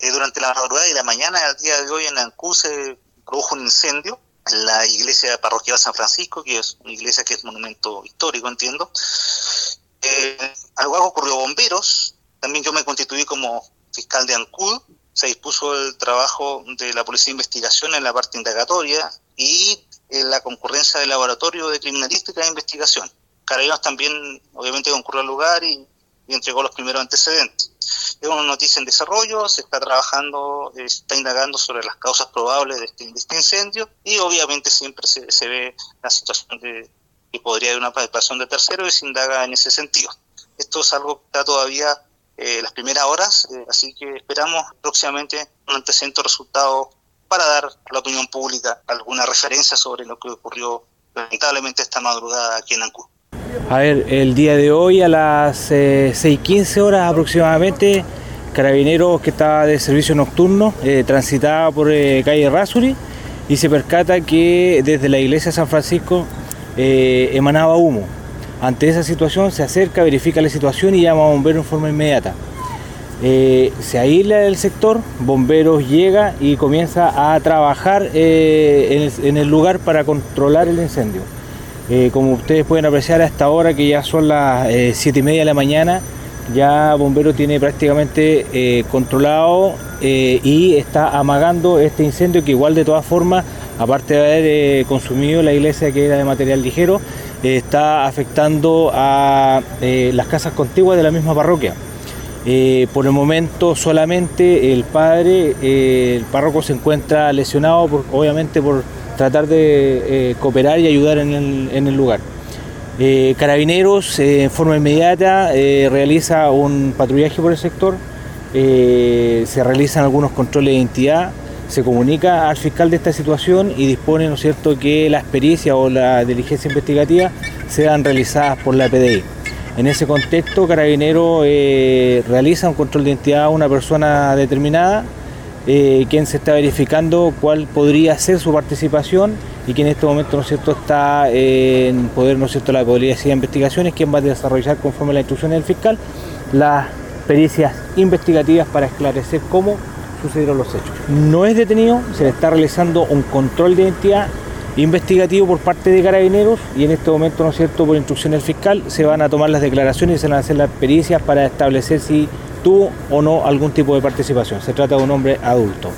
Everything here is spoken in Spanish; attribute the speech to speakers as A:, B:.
A: Eh, durante la madrugada y la mañana del día de hoy en Ancú se produjo un incendio en la iglesia parroquial San Francisco, que es una iglesia que es monumento histórico, entiendo. Eh, ocurrió bomberos, también yo me constituí como fiscal de Ancud, se dispuso el trabajo de la Policía de Investigación en la parte indagatoria y en la concurrencia del Laboratorio de Criminalística e Investigación. Carabineros también, obviamente, concurrió al lugar y, entregó los primeros antecedentes. Es una noticia en desarrollo, se está trabajando, se está indagando sobre las causas probables de este, este incendio y obviamente siempre se, ve la situación de que podría haber una participación de tercero y se indaga en ese sentido. Esto es algo que está todavía eh, las primeras horas, eh, así que esperamos próximamente un antecedente resultado para dar a la opinión pública alguna referencia sobre lo que ocurrió lamentablemente esta madrugada aquí en Ancú.
B: A ver, el día de hoy a las 6.15 eh, horas aproximadamente, Carabineros que estaba de servicio nocturno transitaba por calle Rasuri y se percata que desde la iglesia de San Francisco emanaba humo. Ante esa situación se acerca, verifica la situación y llama a bomberos en forma inmediata. Eh, se aísla el sector, bomberos llega y comienza a trabajar eh, en, el, lugar para controlar el incendio. Eh, como ustedes pueden apreciar a esta hora que ya son las siete y media de la mañana, ya Bombero tiene prácticamente controlado y está amagando este incendio que igual de todas formas, aparte de haber consumido la iglesia que era de material ligero, está afectando a eh, las casas contiguas de la misma parroquia. Eh, por el momento solamente el padre, eh, el párroco se encuentra lesionado, obviamente por tratar de cooperar y ayudar en el, lugar. Carabineros en forma inmediata realiza un patrullaje por el sector, se realizan algunos controles de identidad, se comunica al fiscal de esta situación y dispone, ¿no cierto?, que la experiencia o la diligencia investigativa sean realizadas por la PDI. En ese contexto, Carabinero eh, realiza un control de identidad a una persona determinada, eh, quien se está verificando cuál podría ser su participación y que en este momento, ¿no cierto?, está en poder, ¿no es cierto?, la Policía de Investigaciones, quien va a desarrollar conforme a la instrucción del fiscal las pericias investigativas para esclarecer cómo sucedieron los hechos. No es detenido, se le está realizando un control de identidad investigativo por parte de carabineros y en este momento, ¿no es cierto?, por instrucción del fiscal, se van a tomar las declaraciones y se van a hacer las pericias para establecer si tuvo o no algún tipo de participación. Se trata de un hombre adulto.